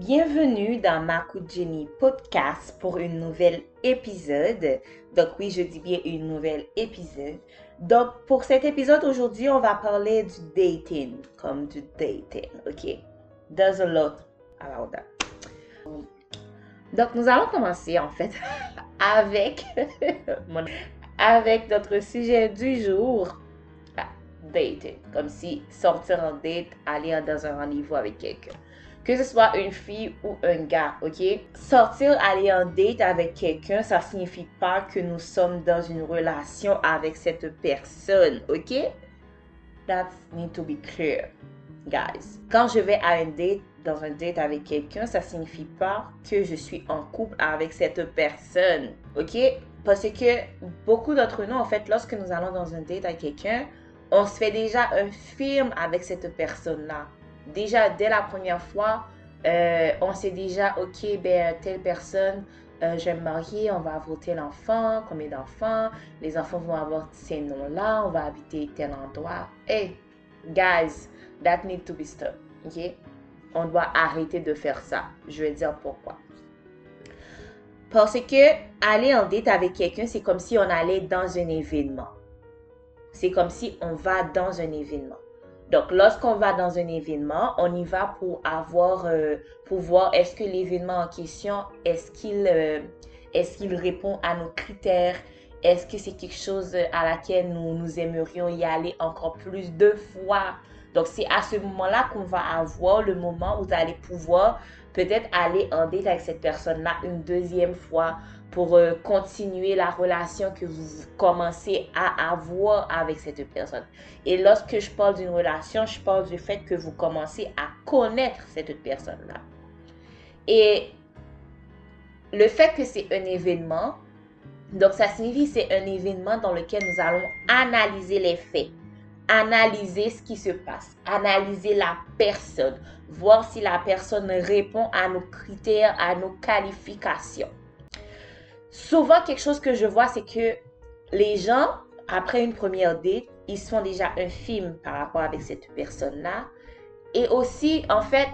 Bienvenue dans Marco Jenny Podcast pour une nouvelle épisode. Donc oui, je dis bien une nouvelle épisode. Donc pour cet épisode aujourd'hui, on va parler du dating, comme du dating, ok? There's a lot about that. Donc nous allons commencer en fait avec, avec notre sujet du jour, ah, dating. Comme si sortir en date, aller dans un rendez-vous avec quelqu'un que ce soit une fille ou un gars, ok? Sortir, aller en date avec quelqu'un, ça signifie pas que nous sommes dans une relation avec cette personne, ok? That need to be clear, guys. Quand je vais à un date, dans un date avec quelqu'un, ça signifie pas que je suis en couple avec cette personne, ok? Parce que beaucoup d'entre nous, en fait, lorsque nous allons dans un date avec quelqu'un, on se fait déjà un film avec cette personne-là déjà dès la première fois, euh, on sait déjà, ok, ben, telle personne, euh, je vais me marier, on va avoir tel enfant, combien d'enfants, les enfants vont avoir ces noms-là, on va habiter tel endroit. Hey, guys, that need to be stopped, ok? On doit arrêter de faire ça. Je vais dire pourquoi. Parce que aller en date avec quelqu'un, c'est comme si on allait dans un événement. C'est comme si on va dans un événement. Donc, lorsqu'on va dans un événement, on y va pour avoir, euh, pour voir est-ce que l'événement en question, est-ce qu'il euh, est qu'il répond à nos critères, est-ce que c'est quelque chose à laquelle nous, nous aimerions y aller encore plus de fois? Donc, c'est à ce moment-là qu'on va avoir le moment où vous allez pouvoir peut-être aller en date avec cette personne-là une deuxième fois pour euh, continuer la relation que vous commencez à avoir avec cette personne. Et lorsque je parle d'une relation, je parle du fait que vous commencez à connaître cette personne-là. Et le fait que c'est un événement, donc ça signifie c'est un événement dans lequel nous allons analyser les faits, analyser ce qui se passe, analyser la personne, voir si la personne répond à nos critères, à nos qualifications souvent, quelque chose que je vois, c'est que les gens, après une première date, ils se font déjà un film par rapport avec cette personne-là. Et aussi, en fait,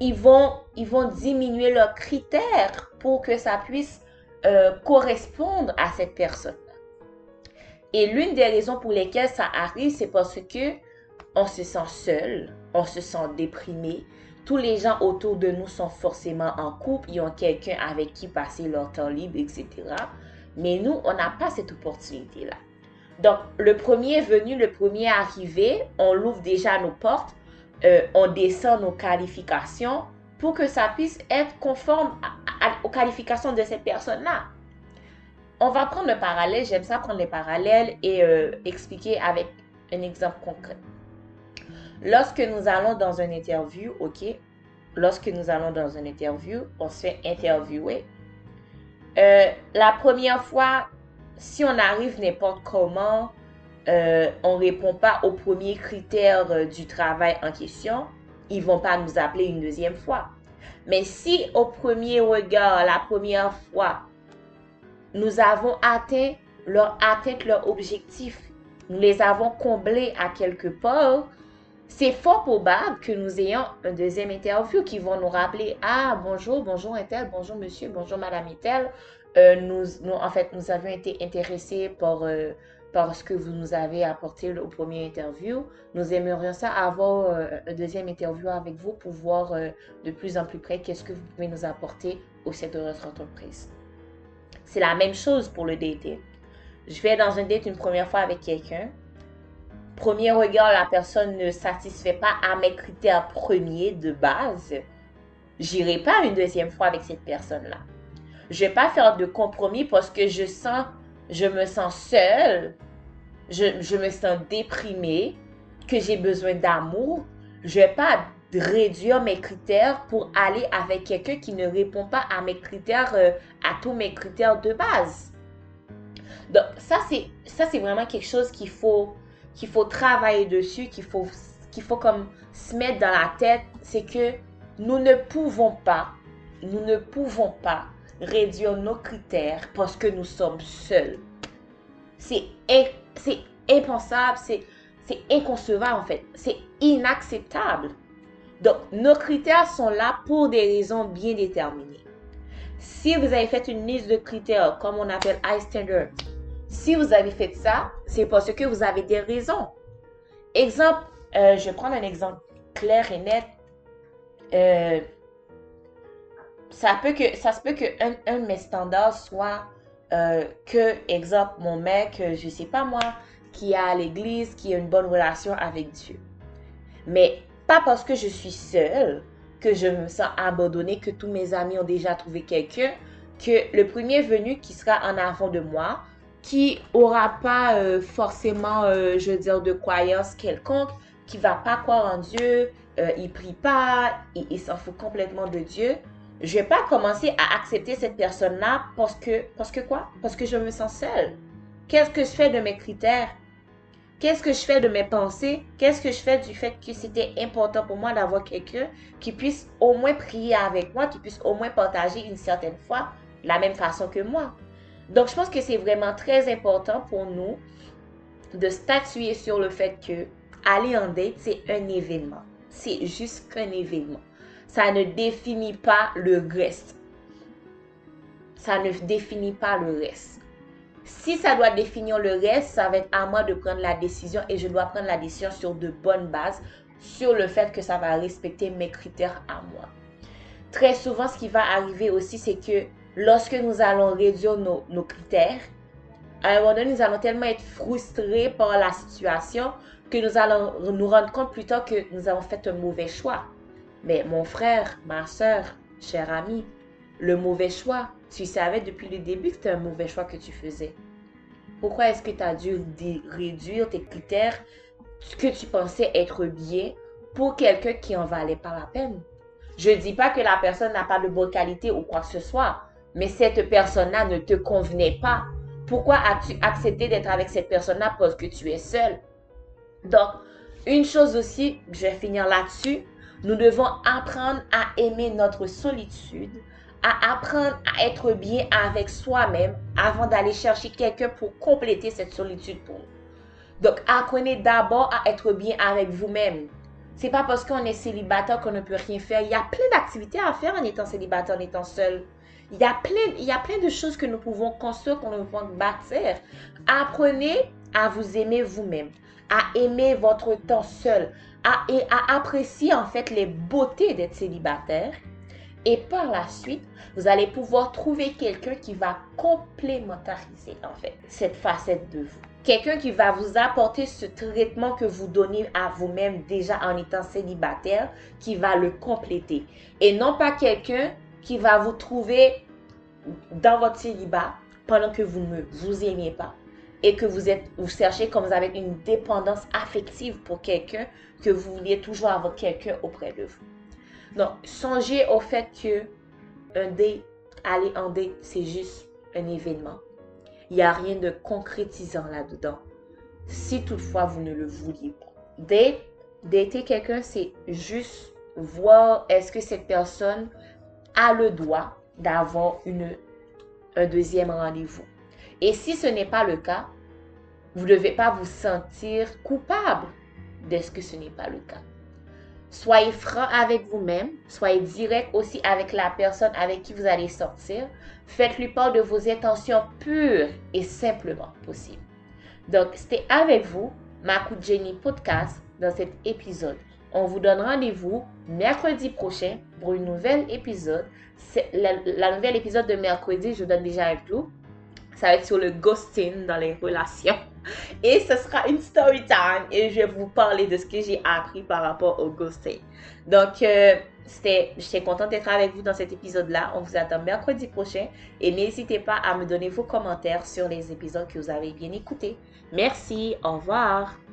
ils vont, ils vont diminuer leurs critères pour que ça puisse euh, correspondre à cette personne. Et l'une des raisons pour lesquelles ça arrive, c'est parce que on se sent seul, on se sent déprimé, tous les gens autour de nous sont forcément en couple, ils ont quelqu'un avec qui passer leur temps libre, etc. Mais nous, on n'a pas cette opportunité-là. Donc, le premier venu, le premier arrivé, on l'ouvre déjà nos portes, euh, on descend nos qualifications pour que ça puisse être conforme aux qualifications de cette personne-là. On va prendre le parallèle, j'aime ça prendre les parallèles et euh, expliquer avec un exemple concret. Lorsque nous allons dans une interview, ok, lorsque nous allons dans une interview, on se fait interviewer. Euh, la première fois, si on arrive n'importe comment, euh, on ne répond pas aux premiers critères euh, du travail en question, ils vont pas nous appeler une deuxième fois. Mais si au premier regard, la première fois, nous avons atteint leur, atteint leur objectif, nous les avons comblés à quelque part, c'est fort probable que nous ayons un deuxième interview qui vont nous rappeler Ah, bonjour, bonjour Intel, bonjour monsieur, bonjour madame Intel. Euh, nous, en fait, nous avions été intéressés par, euh, par ce que vous nous avez apporté au premier interview. Nous aimerions ça avoir euh, un deuxième interview avec vous pour voir de plus en plus près qu'est-ce que vous pouvez nous apporter au sein de notre entreprise. C'est la même chose pour le dating. Je vais dans un date une première fois avec quelqu'un premier regard, la personne ne satisfait pas à mes critères premiers de base, j'irai pas une deuxième fois avec cette personne-là. Je vais pas faire de compromis parce que je sens, je me sens seule, je, me sens déprimée, que j'ai besoin d'amour. Je vais pas réduire mes critères pour aller avec quelqu'un qui ne répond pas à mes critères, euh, à tous mes critères de base. Donc ça c'est ça c'est vraiment quelque chose qu'il faut qu'il faut travailler dessus, qu'il faut, faut comme se mettre dans la tête, c'est que nous ne pouvons pas, nous ne pouvons pas réduire nos critères parce que nous sommes seuls. C'est, impensable, c'est, c'est inconcevable en fait, c'est inacceptable. Donc, nos critères sont là pour des raisons bien déterminées. Si vous avez fait une liste de critères, comme on appelle high standard, si vous avez fait ça, c'est parce que vous avez des raisons. Exemple, euh, je vais prendre un exemple clair et net. Euh, ça, peut que, ça se peut que un, de mes standards soit euh, que, exemple, mon mec, je sais pas moi, qui a à l'église, qui a une bonne relation avec Dieu. Mais pas parce que je suis seule que je me sens abandonnée, que tous mes amis ont déjà trouvé quelqu'un, que le premier venu qui sera en avant de moi, qui aura pas euh, forcément, euh, je veux dire, de croyance quelconque, qui va pas croire en Dieu, euh, il prie pas, il, s'en fout complètement de Dieu, je vais pas commencer à accepter cette personne-là parce que, parce que quoi? Parce que je me sens seule. Qu'est-ce que je fais de mes critères? Qu'est-ce que je fais de mes pensées? Qu'est-ce que je fais du fait que c'était important pour moi d'avoir quelqu'un qui puisse au moins prier avec moi, qui puisse au moins partager une certaine foi de la même façon que moi? Donc, je pense que c'est vraiment très important pour nous de statuer sur le fait que aller en date, c'est un événement. C'est juste qu'un événement. Ça ne définit pas le reste. Ça ne définit pas le reste. Si ça doit définir le reste, ça va être à moi de prendre la décision et je dois prendre la décision sur de bonnes bases, sur le fait que ça va respecter mes critères à moi. Très souvent, ce qui va arriver aussi, c'est que lorsque nous allons réduire nos, critères, à un moment donné, nous allons tellement être frustrés par la situation que nous allons nous rendre compte plus tard que nous avons fait un mauvais choix. Mais mon frère, ma soeur, cher ami, le mauvais choix, tu savais depuis le début que c'était un mauvais choix que tu faisais. Pourquoi est-ce que tu as dû réduire tes critères que tu pensais être bien pour quelqu'un qui en valait pas la peine? Je ne dis pas que la personne n'a pas de bonne qualité ou quoi que ce soit, mais cette personne-là ne te convenait pas. Pourquoi as-tu accepté d'être avec cette personne-là parce que tu es seul? Donc, une chose aussi, je vais finir là-dessus, nous devons apprendre à aimer notre solitude, à apprendre à être bien avec soi-même avant d'aller chercher quelqu'un pour compléter cette solitude pour nous. Donc, apprenez d'abord à être bien avec vous-même. C'est pas parce qu'on est célibataire qu'on ne peut rien faire. Il y a plein d'activités à faire en étant célibataire, en étant seul. Il y, a plein, il y a plein de choses que nous pouvons construire, qu'on pouvons bâtir. Apprenez à vous aimer vous-même, à aimer votre temps seul, à, et à apprécier en fait les beautés d'être célibataire. Et par la suite, vous allez pouvoir trouver quelqu'un qui va complémentariser en fait cette facette de vous. Quelqu'un qui va vous apporter ce traitement que vous donnez à vous-même déjà en étant célibataire, qui va le compléter. Et non pas quelqu'un qui va vous trouver dans votre célibat pendant que vous ne vous aimez pas et que vous êtes vous cherchez comme vous avez une dépendance affective pour quelqu'un que vous vouliez toujours avoir quelqu'un auprès de vous. Donc, songez au fait que un date, aller en date, c'est juste un événement. Il n'y a rien de concrétisant là-dedans. Si toutefois vous ne le vouliez pas. Date, dater quelqu'un, c'est juste voir est-ce que cette personne a le droit d'avoir un deuxième rendez-vous. Et si ce n'est pas le cas, vous ne devez pas vous sentir coupable ce que ce n'est pas le cas. Soyez franc avec vous-même, soyez direct aussi avec la personne avec qui vous allez sortir. Faites-lui part de vos intentions pures et simplement possibles. Donc, c'était avec vous, ma coup de génie podcast, dans cet épisode. On vous donne rendez-vous mercredi prochain pour une nouvelle épisode. La, la nouvelle épisode de mercredi, je donne déjà un clou. Ça va être sur le ghosting dans les relations. Et ce sera une story time et je vais vous parler de ce que j'ai appris par rapport au ghosting. Donc, euh, c'était, j'étais contente d'être avec vous dans cet épisode-là. On vous attend mercredi prochain et n'hésitez pas à me donner vos commentaires sur les épisodes que vous avez bien écoutés. Merci, au revoir.